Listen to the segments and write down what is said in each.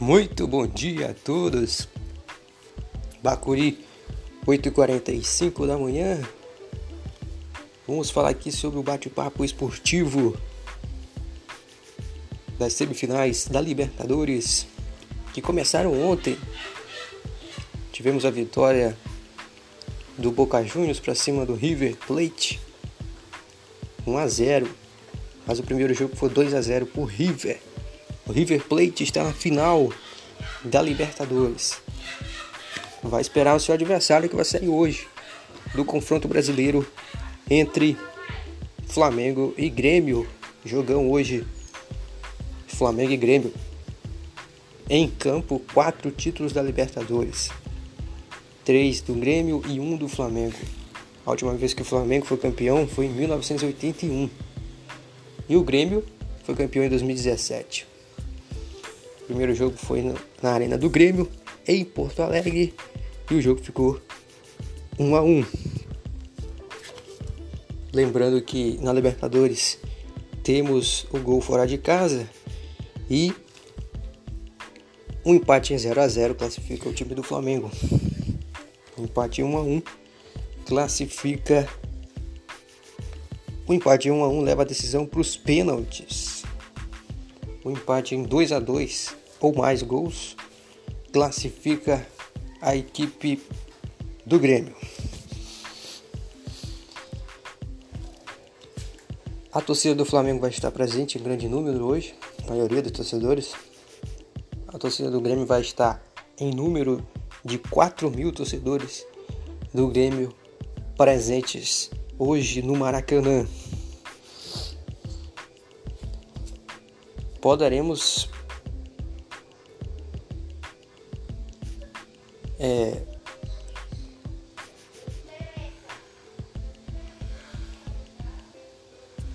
Muito bom dia a todos. Bacuri, 8h45 da manhã. Vamos falar aqui sobre o bate-papo esportivo das semifinais da Libertadores que começaram ontem. Tivemos a vitória do Boca Juniors para cima do River Plate 1 a 0, mas o primeiro jogo foi 2 a 0 por River. O River Plate está na final da Libertadores. Vai esperar o seu adversário que vai sair hoje do confronto brasileiro entre Flamengo e Grêmio. Jogão hoje Flamengo e Grêmio. Em campo, quatro títulos da Libertadores. Três do Grêmio e um do Flamengo. A última vez que o Flamengo foi campeão foi em 1981. E o Grêmio foi campeão em 2017. Primeiro jogo foi na Arena do Grêmio, em Porto Alegre, e o jogo ficou 1 a 1. Lembrando que na Libertadores temos o gol fora de casa e um empate em 0 a 0 classifica o time do Flamengo. Um empate 1 a 1 classifica o empate em 1 a 1 leva a decisão para os pênaltis. O empate em 2 a 2 ou mais gols classifica a equipe do Grêmio. A torcida do Flamengo vai estar presente em grande número hoje, a maioria dos torcedores. A torcida do Grêmio vai estar em número de 4 mil torcedores do Grêmio presentes hoje no Maracanã. Poderemos é,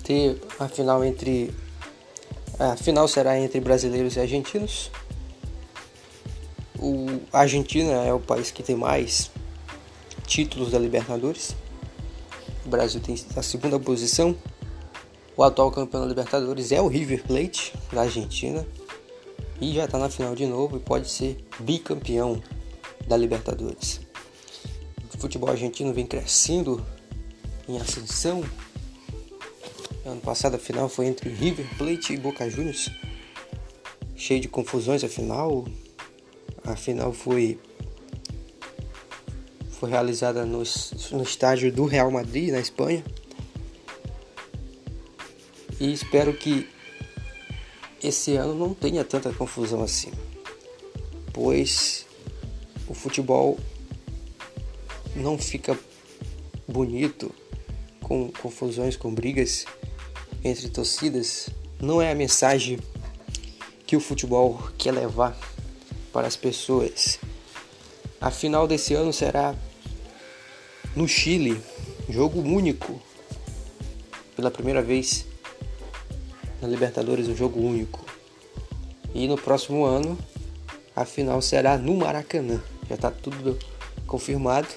ter a final entre a final será entre brasileiros e argentinos. O a Argentina é o país que tem mais títulos da Libertadores. O Brasil tem a segunda posição. O atual campeão da Libertadores é o River Plate da Argentina e já está na final de novo e pode ser bicampeão da Libertadores. O futebol argentino vem crescendo em ascensão. Ano passado a final foi entre River Plate e Boca Juniors, cheio de confusões a final. A final foi foi realizada no, no estádio do Real Madrid, na Espanha. E espero que esse ano não tenha tanta confusão assim, pois o futebol não fica bonito com confusões, com brigas entre torcidas. Não é a mensagem que o futebol quer levar para as pessoas. A final desse ano será no Chile, jogo único. Pela primeira vez na Libertadores, um jogo único. E no próximo ano, a final será no Maracanã. Já está tudo confirmado.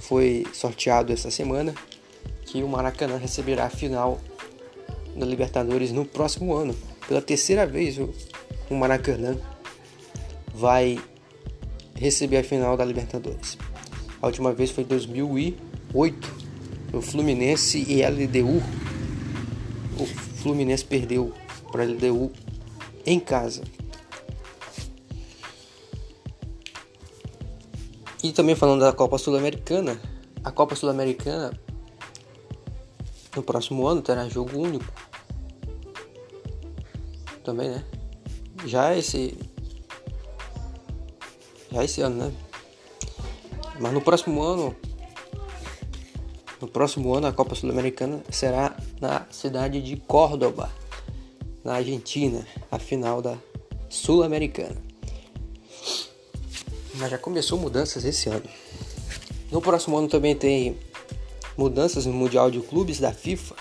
Foi sorteado essa semana que o Maracanã receberá a final da Libertadores no próximo ano. Pela terceira vez, o Maracanã vai receber a final da Libertadores. A última vez foi em 2008, o Fluminense e LDU. O Fluminense perdeu para a LDU em casa. E também falando da Copa Sul-Americana, a Copa Sul-Americana no próximo ano terá jogo único. Também, né? Já esse já esse ano, né? Mas no próximo ano, no próximo ano a Copa Sul-Americana será na cidade de Córdoba, na Argentina, a final da Sul-Americana. Mas já começou mudanças esse ano. No próximo ano também tem mudanças no Mundial de Clubes da FIFA.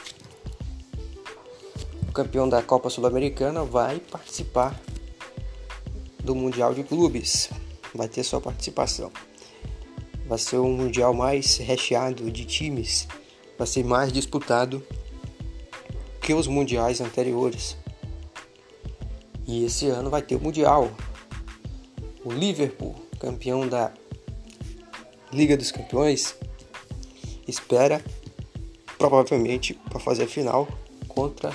O campeão da Copa Sul-Americana vai participar do Mundial de Clubes. Vai ter sua participação. Vai ser um mundial mais recheado de times, vai ser mais disputado que os mundiais anteriores. E esse ano vai ter o mundial o Liverpool, campeão da Liga dos Campeões, espera provavelmente para fazer a final contra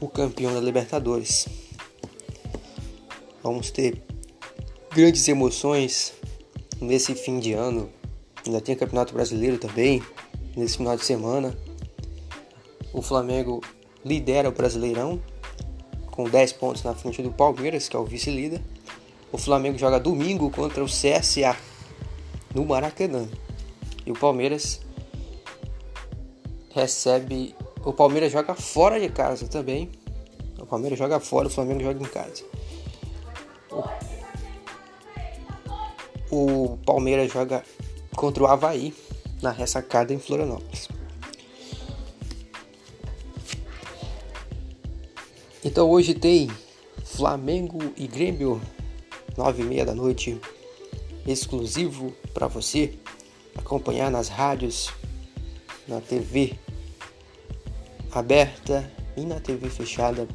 o campeão da Libertadores. Vamos ter grandes emoções nesse fim de ano. Ainda tem Campeonato Brasileiro também nesse final de semana. O Flamengo lidera o Brasileirão com 10 pontos na frente do Palmeiras, que é o vice-líder. O Flamengo joga domingo contra o CSA no Maracanã. E o Palmeiras recebe. O Palmeiras joga fora de casa também. O Palmeiras joga fora, o Flamengo joga em casa. O, o Palmeiras joga contra o Havaí na ressacada em Florianópolis. Então hoje tem Flamengo e Grêmio, nove e meia da noite, exclusivo para você acompanhar nas rádios, na TV aberta e na TV fechada.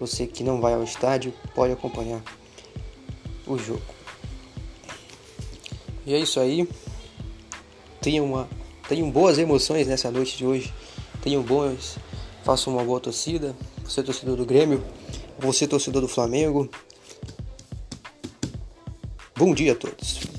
Você que não vai ao estádio pode acompanhar o jogo. E é isso aí. Tenham, uma, tenham boas emoções nessa noite de hoje. Tenham bons. Façam uma boa torcida. Você torcedor do Grêmio. Você torcedor do Flamengo. Bom dia a todos.